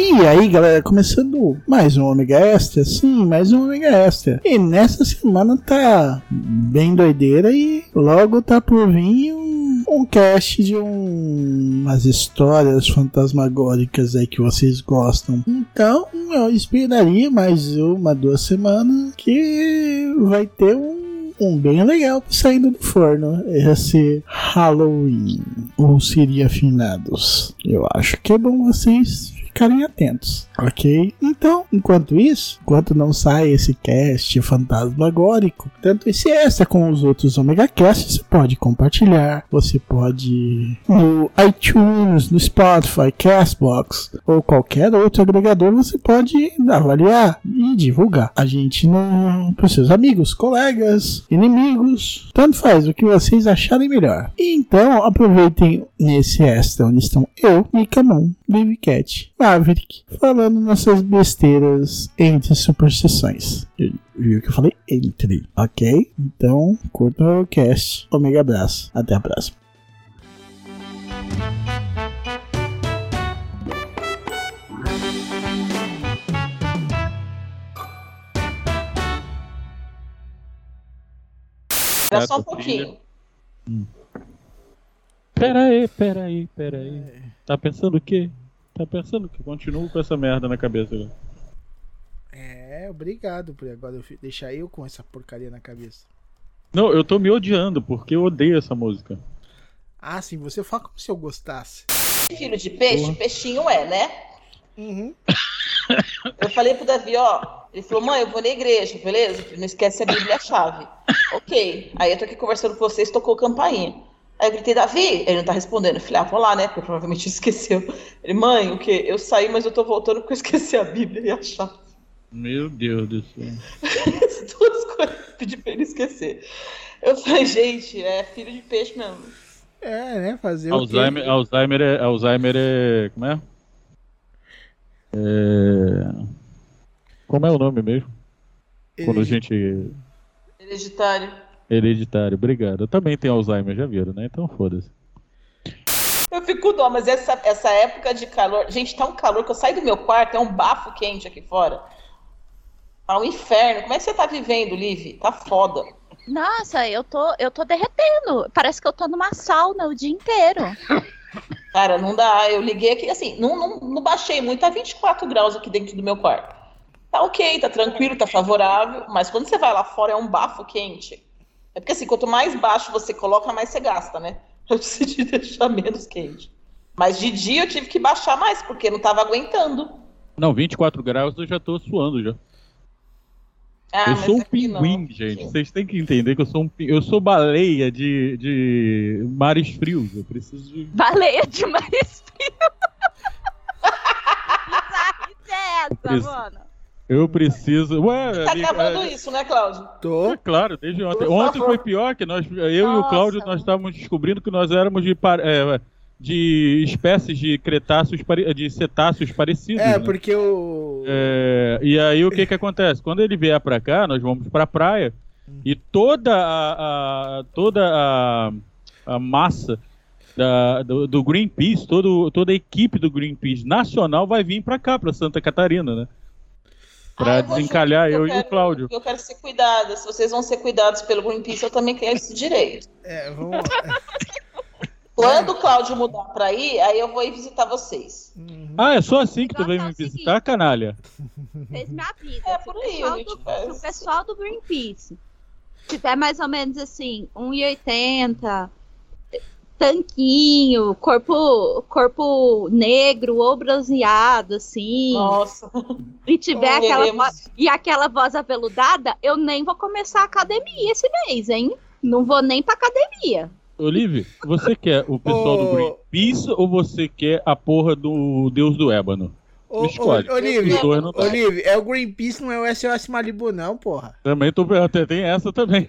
E aí, galera, começando mais um Omega Extra, sim, mais um Omega Extra. E nessa semana tá bem doideira e logo tá por vir um, um cast de um, umas histórias fantasmagóricas aí que vocês gostam. Então, eu esperaria mais uma, duas semanas que vai ter um um bem legal saindo do forno. Esse Halloween. Ou seria finados. Eu acho que é bom vocês ficarem atentos, ok? Então, enquanto isso, enquanto não sai esse cast fantasmagórico, tanto esse extra com os outros Omega Casts, você pode compartilhar, você pode no iTunes, no Spotify, Castbox ou qualquer outro agregador, você pode avaliar e divulgar a gente para os seus amigos, colegas, inimigos, tanto faz o que vocês acharem melhor. Então, aproveitem nesse extra onde estão eu, Mikamon, Baby Cat, Maverick, falando nossas besteiras entre superstições. Viu que eu falei entre, ok? Então, curta o cast. Omega abraço. Até a próxima. Era só um pouquinho. Hum. Pera aí, pera aí, pera aí. Tá pensando o quê? Tá pensando que continuo com essa merda na cabeça agora. É, obrigado por agora eu deixar eu com essa porcaria na cabeça. Não, eu tô me odiando porque eu odeio essa música. Ah, sim, você fala como se eu gostasse. Filho de peixe, Porra. peixinho é, né? Uhum. Eu falei pro Davi, ó. Ele falou, mãe, eu vou na igreja, beleza? Não esquece a Bíblia e a chave. ok. Aí eu tô aqui conversando com vocês, tocou campainha. Aí eu gritei, Davi, ele não tá respondendo. Eu falei, ah, vou lá, né? Porque provavelmente esqueceu. Ele, mãe, o quê? Eu saí, mas eu tô voltando porque eu esqueci a Bíblia e a chave. Meu Deus do céu. Duas coisas pedi pra ele esquecer. Eu falei, gente, é filho de peixe mesmo. É, né? Fazer Alzheimer, o Alzheimer é. Alzheimer é. Como é? é... Como é o nome mesmo? Quando a gente. Hereditário. Hereditário, obrigado. Eu também tenho Alzheimer, já viram, né? Então foda-se. Eu fico dó, mas essa, essa época de calor. Gente, tá um calor que eu saio do meu quarto, é um bafo quente aqui fora. Tá um inferno. Como é que você tá vivendo, Liv? Tá foda. Nossa, eu tô, eu tô derretendo. Parece que eu tô numa sauna o dia inteiro. Cara, não dá. Eu liguei aqui, assim, não, não, não baixei muito, tá 24 graus aqui dentro do meu quarto. Tá ok, tá tranquilo, tá favorável, mas quando você vai lá fora é um bafo quente. É porque assim, quanto mais baixo você coloca, mais você gasta, né? Eu decidi deixar menos quente. Mas de dia eu tive que baixar mais, porque não tava aguentando. Não, 24 graus eu já tô suando já. Ah, eu sou um pinguim, não. gente. Vocês têm que entender que eu sou um eu sou baleia de, de mares frios. Eu preciso de. Baleia de mares frios. que é essa, preciso... mano? Eu preciso. Ué, tá acabando é... isso, né, Cláudio? Tô. É claro, desde ontem. Por ontem favor. foi pior que nós, eu Nossa, e o Cláudio, nós estávamos descobrindo que nós éramos de, é, de espécies de cretáceos, de cetáceos parecidos. É, né? porque o. É, e aí o que que acontece? Quando ele vier pra cá, nós vamos pra praia e toda a, a toda a, a massa da, do, do, Greenpeace, todo, toda a equipe do Greenpeace nacional vai vir pra cá, pra Santa Catarina, né? Pra ah, desencalhar eu, eu quero, e o Cláudio. Eu quero ser cuidada. Se vocês vão ser cuidados pelo Greenpeace, eu também quero esse direito. É, vamos. Quando o Cláudio mudar pra ir, aí eu vou ir visitar vocês. Uhum. Ah, é só assim que tu vem me visitar, canalha? Fez minha vida. É por aí, o pessoal, do, o pessoal do Greenpeace tiver mais ou menos assim, 1,80, tanquinho, corpo, corpo negro ou bronzeado, assim. Nossa. E tiver aquela voz, e aquela voz aveludada, eu nem vou começar a academia esse mês, hein? Não vou nem pra academia. Olive, você quer o pessoal do. Greenpeace ou você quer a porra do Deus do Ébano? Ô, Escolhe. ô, Olive, dá. Olive, é o Greenpeace, não é o SOS Malibu, não, porra. Também tô até tem essa também.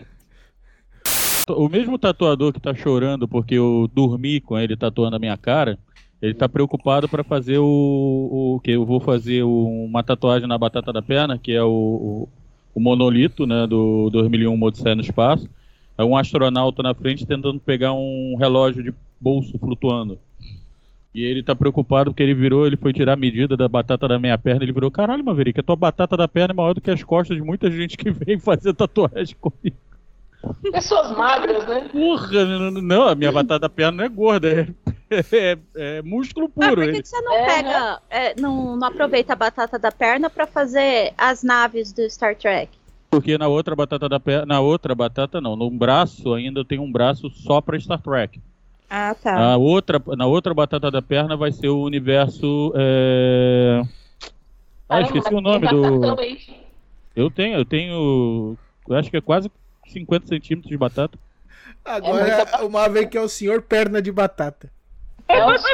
O mesmo tatuador que tá chorando porque eu dormi com ele tatuando a minha cara, ele tá preocupado pra fazer o, o que eu vou fazer o- uma tatuagem na batata da perna, que é o, o, monolito, né, do 2001 uma Odisseia no espaço. É um astronauta na frente tentando pegar um relógio de bolso flutuando. E ele tá preocupado porque ele virou, ele foi tirar a medida da batata da minha perna, ele virou, caralho, Maverick, a tua batata da perna é maior do que as costas de muita gente que vem fazer tatuagem comigo. Pessoas magras, né? Porra, não, a minha batata da perna não é gorda, é, é- é músculo Mas puro. por que, que você não É, pega, é, não, não aproveita a batata da perna pra fazer as naves do Star Trek? Porque na outra batata da perna, na outra batata não, no braço ainda tem um braço só pra Star Trek. Ah, tá. A outra, na outra batata da perna vai ser o universo. É... Ah, esqueci o mas nome do. Eu tenho, eu tenho. Eu acho que é quase 50 centímetros de batata. Agora, uma vez que é o senhor perna de batata. Nossa,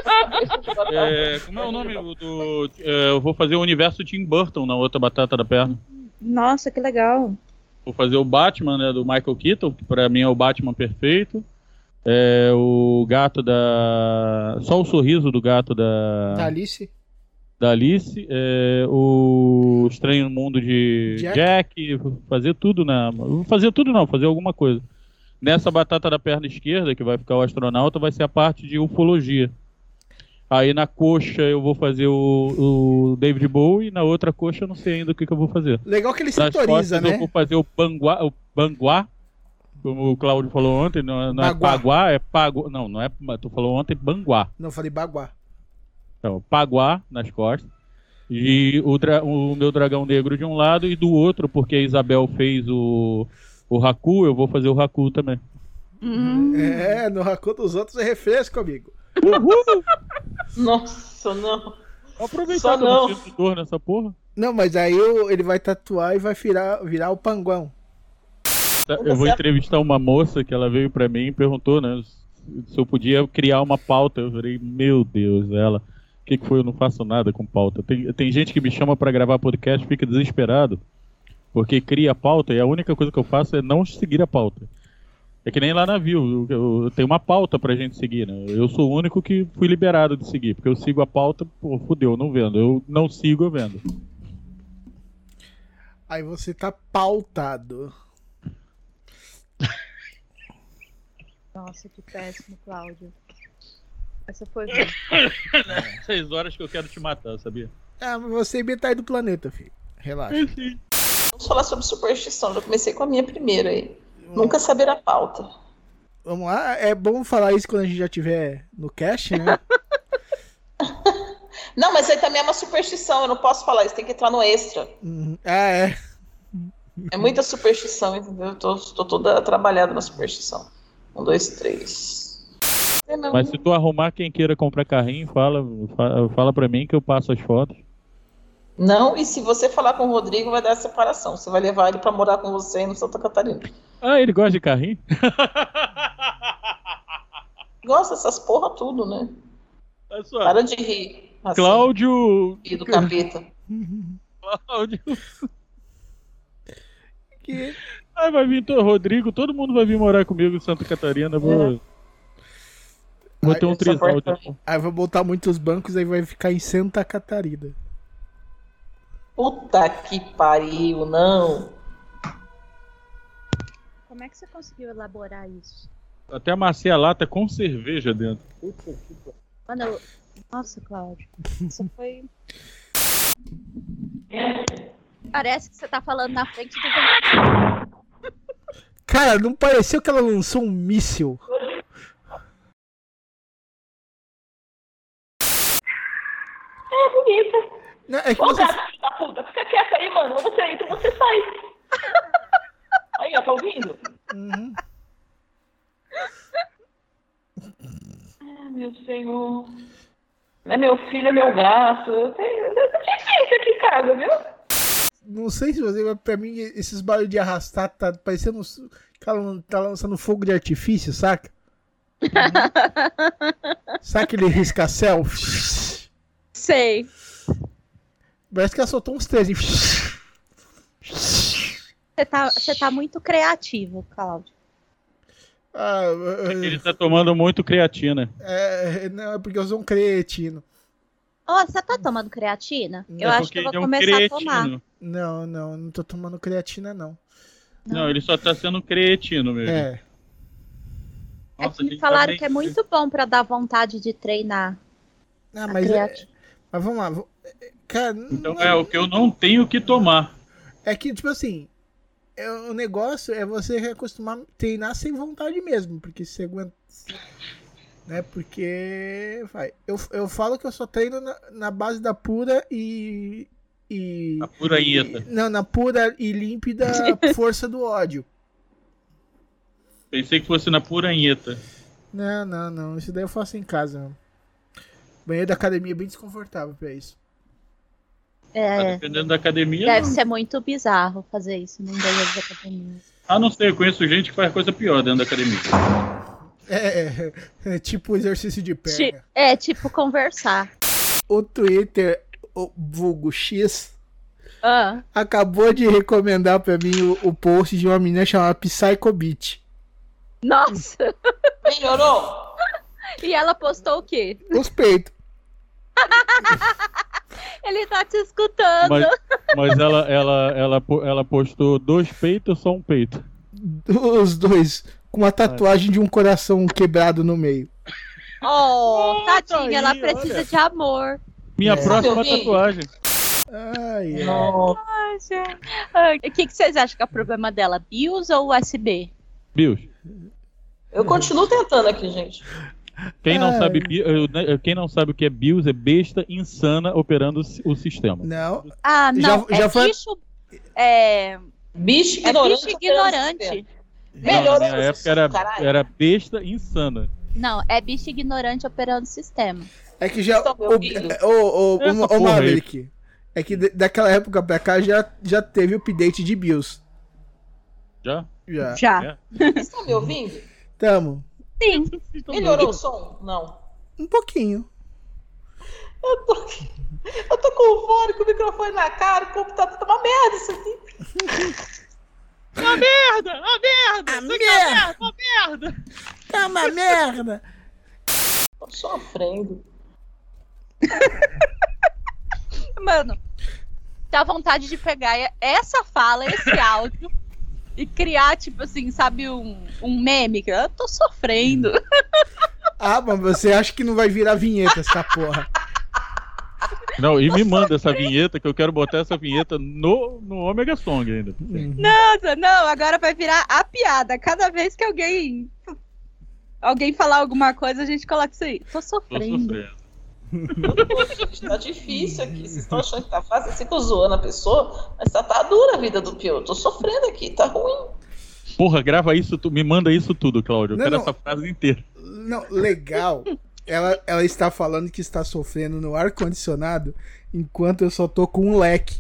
É, como é o nome do. do- é, eu vou fazer o universo Tim Burton na outra batata da perna. Nossa, que legal. Vou fazer o Batman, né, do Michael Keaton, que pra mim é o Batman perfeito. É, o gato da. Só o sorriso do gato da. Da Alice. Da Alice, é, o Estranho Mundo de Jack. Jack, fazer tudo na. Fazer tudo não, fazer alguma coisa. Nessa batata da perna esquerda, que vai ficar o astronauta, vai ser a parte de ufologia. Aí na coxa eu vou fazer o, o David Bowie, e na outra coxa eu não sei ainda o que, que eu vou fazer. Legal que ele Nas setoriza, costas eu né? vou fazer o Banguá, o Banguá, como o Claudio falou ontem, não, é- não é. Paguá, é Pago. Não, não é. Tu falou ontem Banguá. Não, falei baguá. Então, Paguá nas costas. E o, o meu dragão negro de um lado e do outro, porque a Isabel fez o, o Haku, eu vou fazer o Haku também. Hum. É, no racão dos outros é refresco, amigo. Nossa, não. Aproveitar Só que eu não sinto dor nessa porra. Não, mas aí o- ele vai tatuar e vai virar, virar o panguão. Tá, Eu vou entrevistar uma moça que ela veio pra mim e perguntou, né, se eu podia criar uma pauta. Eu falei, meu Deus, ela. O que, que foi? Eu não faço nada com pauta. Tem, tem gente que me chama pra gravar podcast e fica desesperado. Porque cria a pauta e a única coisa que eu faço é não seguir a pauta. É que nem lá na Viu, eu, eu tenho uma pauta pra gente seguir, né? Eu sou o único que fui liberado de seguir, porque eu sigo a pauta, pô, fudeu, eu não vendo. Eu não sigo, eu vendo. Aí você tá pautado. Nossa, que péssimo, Cláudio. Essa foi. Seis horas que eu quero te matar, sabia? Ah, mas você é metade do planeta, filho. Relaxa. Vamos falar sobre superstição. Já comecei com a minha primeira aí. Nunca saber a pauta. Vamos lá. É bom falar isso quando a gente já tiver no cast, né? Não, mas aí também é uma superstição. Eu não posso falar isso. Tem que entrar no extra. Uhum. Ah, é. É muita superstição, entendeu? Eu tô, tô toda trabalhada na superstição. Um, dois, três. É, não. Mas se tu arrumar quem queira comprar carrinho, fala, fa- fala pra mim que eu passo as fotos. Não, e se você falar com o Rodrigo, vai dar separação. Você vai levar ele pra morar com você aí no Santa Catarina. Ah, ele gosta de carrinho? Gosta dessas porra tudo, né? Olha só. Para de rir. Assim, Cláudio. rir do capeta. Cláudio. Que... Aí vai vir o Rodrigo, todo mundo vai vir morar comigo em Santa Catarina. Vou, vou Ter um trisal. Aí vai botar muitos bancos, aí vai ficar em Santa Catarina. Puta que pariu, não. Como é que você conseguiu elaborar isso? Até amassei a lata com cerveja dentro. Mano, eu... Nossa, Cláudio. Isso foi. Parece que você tá falando na frente do. Cara, não pareceu que ela lançou um míssil? É bonita. Não, é que Ô, você... filho da puta, fica quieta aí, mano. Você entra você sai. Aí, ó, tá ouvindo? Uhum. Ah, meu senhor. É meu filho, é meu gato. Eu tenho, gente aqui em casa, viu? não sei se você, mas pra mim, esses barulhos de arrastar tá parecendo. Cara, tá lançando fogo de artifício, saca? Sabe aquele riscacel? Sei. Parece que ela soltou uns três. hein? Você tá, você tá muito criativo, Cláudio. Ah, Ele tá tomando muito creatina. é, não, é porque eu sou um cretino. Ó, você tá tomando creatina? Eu É acho que eu vou ele é um começar a tomar. Não, não, não tô tomando creatina, não. Não, ele só tá sendo cretino mesmo. É. É Nossa, a que gente falaram também- que é muito bom pra dar vontade de treinar. Ah, a mas, é, creatina. Mas vamos lá. Cara, Então não- é o que eu não tenho que tomar. É que, tipo assim, é- o negócio é você acostumar a treinar sem vontade mesmo, porque se você aguenta. Né, porque. Vai, eu, eu falo que eu só treino na, na base da pura e. e A pura ieta. e- não, na pura e límpida força do ódio. Pensei que fosse na pura ieta. Não, não, não. Isso daí eu faço em casa. Mesmo. Banheiro da academia é bem desconfortável pra isso. Tá É, dependendo da academia. deve não. ser muito bizarro fazer isso num banheiro de academia. Ah, não sei, eu conheço gente que faz coisa pior dentro da academia. É, é, é tipo exercício de perna. Ti- É, tipo conversar. O Twitter, o vulgo X, Ah, acabou de recomendar pra mim o, o post de uma menina chamada Psycho Beat. nossa! Melhorou? E ela postou o quê? Os peitos. Ele tá te escutando. Mas, mas ela, ela, ela, ela postou dois peitos ou só um peito? Os dois. Com uma tatuagem de um coração quebrado no meio. Oh, tadinha, ela aí, precisa olha. de amor. Minha É. próxima tatuagem. Ai. Não. Ai. Ai, O que, que vocês acham que é o problema dela? BIOS ou USB? Bios, Eu continuo tentando aqui, gente. Quem não, Ai. sabe, né, quem não sabe o que é BIOS é besta insana operando o si- o sistema. Não. Ah, Já- não. já é foi- bicho. É, Bicho é ignorante. bicho ignorante. Não, na época era, caralho. era besta insana. Não, é bicho ignorante operando o sistema. É que já. O, o, o, o, Maverick. É que daquela época pra cá já, já teve update de BIOS. Já? Já. Já. É. Vocês estão me ouvindo? Tamo. Sim. Melhorou o som? Não. Um pouquinho. Eu tô, eu tô com o fone, com o microfone na cara, o computador tá uma merda isso aqui. Uma merda! Uma merda! A merda! Uma merda! Tá uma merda. Tô sofrendo. Mano, dá vontade de pegar essa fala, esse áudio e criar, tipo assim, sabe, um, um meme que eu tô sofrendo. Ah, mas você acha que não vai virar vinheta essa porra? Não, e me manda essa vinheta, que eu quero botar essa vinheta no, no Omega Song ainda. Nossa, não, agora vai virar a piada. Cada vez que alguém alguém falar alguma coisa, a gente coloca isso aí. Tô Tô sofrendo. Tá difícil aqui. Vocês estão achando que tá fácil? Assim, tô zoando a pessoa, mas tá, tá dura a vida do Pio. Eu tô sofrendo aqui, tá ruim. Porra, grava isso, tu, me manda isso tudo, Cláudio. Eu Não, quero não. essa frase inteira. Não, legal. Ela, ela está falando que está sofrendo no ar-condicionado enquanto eu só tô com um leque.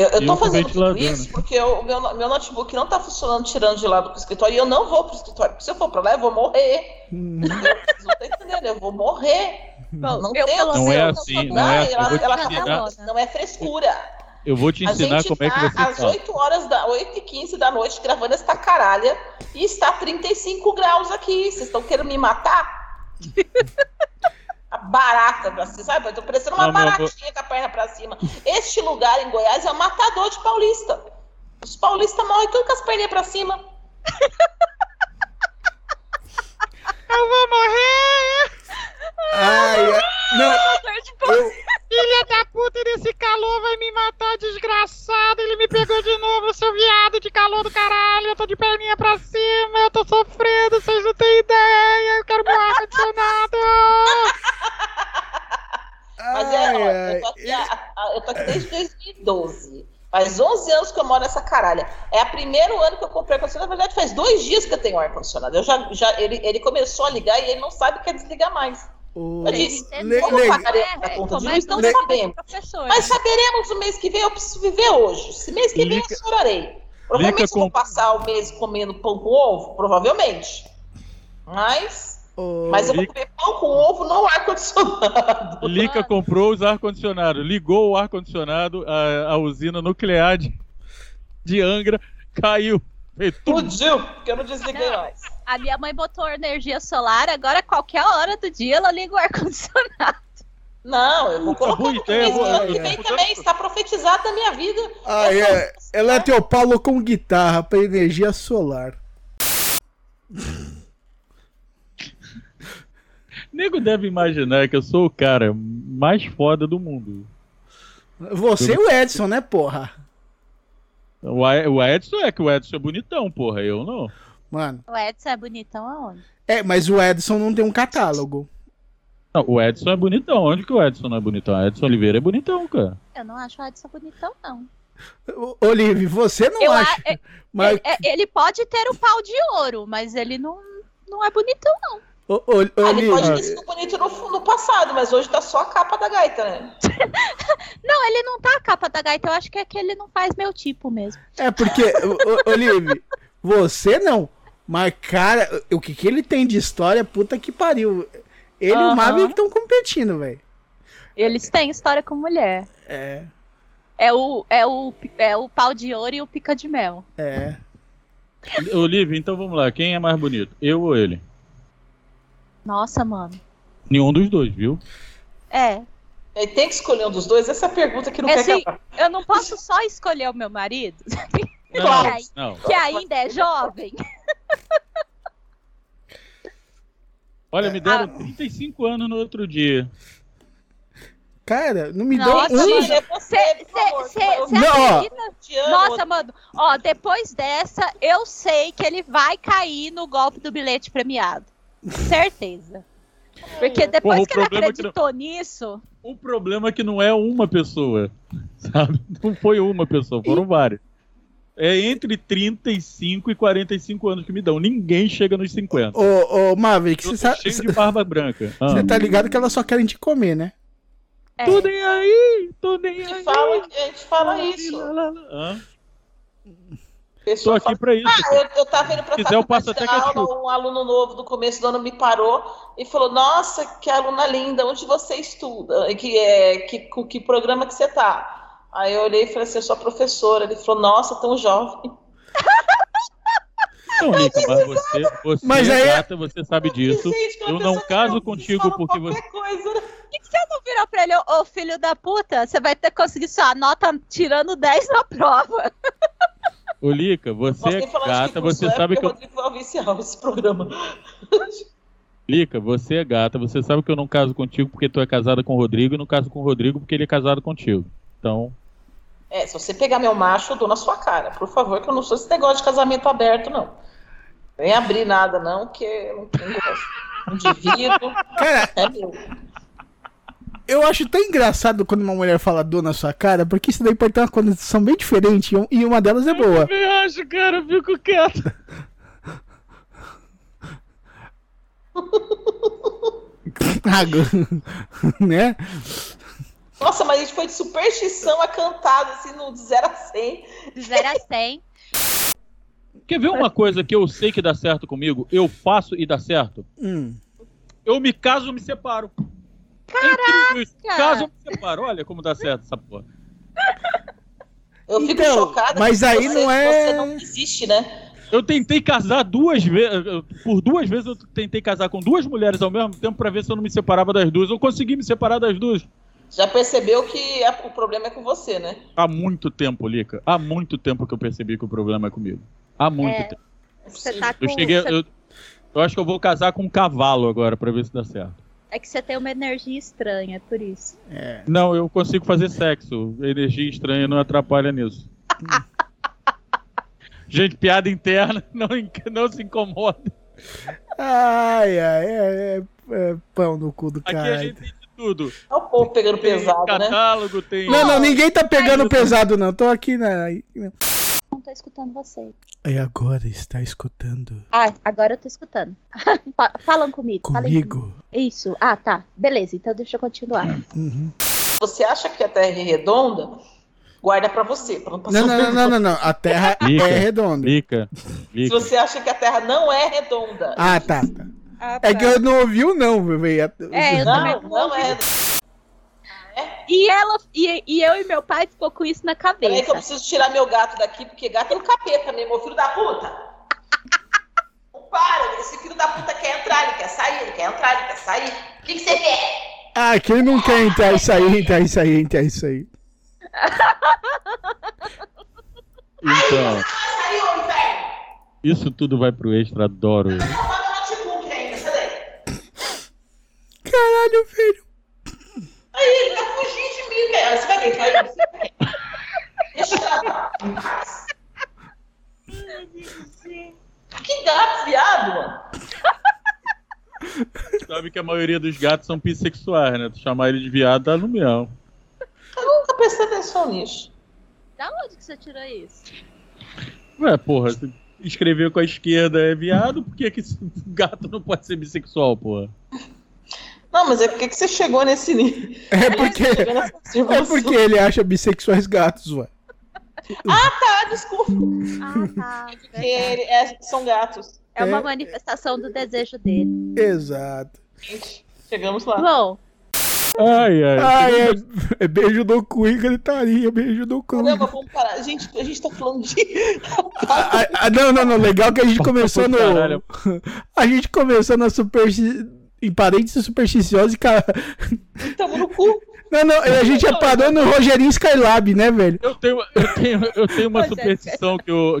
Eu, eu tô fazendo tudo ventilador, isso né? porque o meu, meu notebook não tá funcionando tirando de lá do escritório e eu não vou pro escritório. Porque se eu for pra lá, eu vou morrer. Hum, Vocês não estão entendendo, eu vou morrer. Bom, Não eu tem. Não é assim, não é assim. ela, ela tá ensinar. falando, não é frescura. Eu vou te ensinar como é que tá você às fala. 8 horas da 8 e 15 da noite gravando essa caralha e está 35 graus aqui. Vocês estão querendo me matar? A barata pra cima, sabe? Eu tô parecendo uma Não, amor. baratinha com a perna pra cima. Este lugar em Goiás é um matador de paulista. Os paulistas morrem tudo com as perninhas pra cima. Eu vou morrer! Ai, ai, não, eu, primeiro ano que eu comprei ar-condicionado. Na verdade, faz dois dias que eu tenho ar-condicionado. Eu já, já, ele, ele começou a ligar e ele não sabe que é desligar mais. O... Eu disse, Le- como le- É, a é, conta disso? não sabemos, professor. Mas saberemos o mês que vem, eu preciso viver hoje. Se mês que vem Lica- eu chorarei. Provavelmente Lica eu vou com- passar o mês comendo pão com ovo, provavelmente. Mas, o- mas eu vou comer pão com ovo no ar-condicionado. Lica comprou os ar-condicionado, ligou o ar-condicionado, a, a usina nuclear de, de Angra caiu. Explodiu, porque eu não desliguei Não. mais. A minha mãe botou energia solar, agora qualquer hora do dia ela liga o ar-condicionado. Não, eu vou colocar ideia, mês boa ano que vem também, está profetizado na minha vida. Ah, é. Ela é teu Paulo com guitarra pra energia solar. Nego deve imaginar que eu sou o cara mais foda do mundo. Você e o Edson, né, porra? O, A- o Edson é que o Edson é bonitão, porra. Eu não. Mano. O Edson é bonitão aonde? É, mas o Edson não tem um catálogo. Não, o Edson é bonitão. Onde que o Edson não é bonitão? O Edson Oliveira é bonitão, cara. Eu não acho o Edson bonitão, não. Olive, você não Eu a- acha. é- Mas, Ele, é- ele pode ter o pau de ouro, mas ele não, não é bonitão, não. Ô, ô, Ah, ele pode ter sido bonito no, no passado, mas hoje tá só a capa da gaita, né? Não, ele não tá a capa da gaita, eu acho que é que ele não faz meu tipo mesmo. é porque, Olive, você não. Mas, cara, o que, que ele tem de história, puta que pariu. Ele e o. Maverick estão competindo, velho. Eles têm história com mulher. É, É o, é, o, é o pau de ouro e o pica de mel. é. Olivia, então vamos lá. Quem é mais bonito? Eu ou ele? Nossa, mano. Nenhum dos dois, viu? É. Ele tem que escolher um dos dois, essa é a pergunta que não É quer assim, acabar. eu não posso só escolher o meu marido, Não, Claro. não. que ainda é jovem. Olha, me deram 35 anos no outro dia. Cara, não me Nossa, deu um. mano. Você, Você. Nossa, mano, ó, depois dessa, eu sei que ele vai cair no golpe do bilhete premiado. Certeza. Porque depois Porra, que ele problema é que acreditou nisso, O problema é que não é uma pessoa, sabe? Não foi uma pessoa, foram várias. É entre 35 e 45 anos que me dão. Ninguém chega nos 50. Ô, ô, Maverick, você sabe. cheio de barba branca. Ah. Você tá ligado que elas só querem te comer, né? é, Tô nem aí, tô nem A gente aí. fala, a gente fala isso. Lá, lá, lá. Ah, Pessoa aqui pra isso. Ah, eu, eu tava indo Se quiser, eu passo até aula, um aluno novo do começo do ano me parou e falou, nossa, que aluna linda, onde você estuda? Que, é, que, com que programa que você tá? Aí eu olhei e falei assim, eu sou a professora. Ele falou, nossa, tão jovem. Não, Lica, mas você, você Mas é aí é- gata, você sabe disso. Gente, que Eu não que caso não contigo porque coisa, né? por que, que você não virou pra ele, ô ô, filho da puta? Você vai ter que conseguir sua nota tirando 10 na prova. Ô, Lica, você é gata, você é sabe que eu o Rodrigo foi oficial esse programa. Lica, você é gata, você sabe que eu não caso contigo porque tu é casada com o Rodrigo e não caso com o Rodrigo porque ele é casado contigo. Então, É, se você pegar meu macho, eu dou na sua cara. Por favor, que eu não sou esse negócio de casamento aberto, não. Nem abrir nada, não, que eu não tenho gosto. Não divido, Cara, é meu. Eu acho tão engraçado quando uma mulher fala dor na sua cara, porque isso daí pode ter uma condição bem diferente e um- e uma delas é boa. também acho, cara, eu fico quieto. Água. né? Nossa, mas a gente foi de superstição a cantada, assim, no 0 a 100. De 0 a 100. Quer ver uma coisa que eu sei que dá certo comigo? Eu faço e dá certo? Hum. Eu me caso, me separo. Caraca! Caso, eu me separo. Olha como dá certo essa porra. Eu fico Então, chocada. mas aí você, não é- Você não existe, né? Eu tentei casar duas vezes. Por duas vezes eu tentei casar com duas mulheres ao mesmo tempo pra ver se eu não me separava das duas. Eu consegui me separar das duas. Já percebeu que a- o problema é com você, né? Há muito tempo, Lica. Há muito tempo que eu percebi que o problema é comigo. Há muito É. tempo. Você tá com. Eu cheguei. você- Eu, eu acho que eu vou casar com um cavalo agora pra ver se dá certo. É que você tem uma energia estranha, é por isso. Não, eu consigo fazer sexo. Energia estranha não atrapalha nisso. Gente, piada interna, não, não se incomoda. Ai, ai, é, é- é pão no cu do Aqui cara. a gente tem de tudo. É o povo pegando Tem pesado, né? catálogo, tem. Não, não, ninguém tá pegando pesado, não. Tô aqui na. Não tô escutando você. E agora está escutando Ah, agora eu tô escutando. Fa- Falam comigo. falem comigo. Isso. Ah, tá. Beleza, então deixa eu continuar. Uhum. Você acha que a Terra é redonda? Guarda pra você, pra não passar Não, não, não, não, não, não. A Terra Lica. é redonda. Lica. Se você acha que a Terra não é redonda. Ah, tá. tá. Ah, É que eu não ouvi o não, velho. É, eu não, não não é. E ela e, e eu e meu pai ficou com isso na Peraí que eu cabeça. preciso tirar meu gato daqui, porque gato é um capeta mesmo, filho da puta. Não para, esse filho da puta quer entrar, ele quer sair, ele quer entrar, ele quer sair. O que, que você quer? Ah, quem não quer entrar e sair, entrar e sair, entrar e sair. Então, Vai sair, ô inferno! isso tudo vai pro extra, adoro. Não roda o notebook ainda, cadê? Caralho, velho. Aí, ele tá fugindo de mim, velho. Você vai ver, vai ver. você vai ver. Deixa eu gravar em paz. Que gato, viado, mano. Sabe que a maioria dos gatos são bissexuais, né? Tu chamar ele de viado, dá no mel. Eu nunca prestei atenção nisso. Da onde que você tirou isso? Ué, porra, se escrever com a esquerda é viado, por que, que esse gato não pode ser bissexual, porra? Não, mas é porque que você chegou nesse nível. É porque, é porque ele acha bissexuais gatos, ué. Ah, desculpa. Ah, tá. Porque ele é- são gatos. É uma É. manifestação do desejo dele. Exato. Chegamos lá. Bom, Ai, ai. Ah, é, é beijo do cu e gritaria, beijo do cu. Caramba, vamos parar. Gente, a gente tá falando de. Ah, ah, não, não, não. Legal que a gente começou no. A gente começou na supersti... em parentes supersticiosos e cara. Tamo no cu. Não, não, a gente já parou no Rogerinho Skylab, né, velho? Eu tenho, eu tenho, eu tenho uma superstição que eu.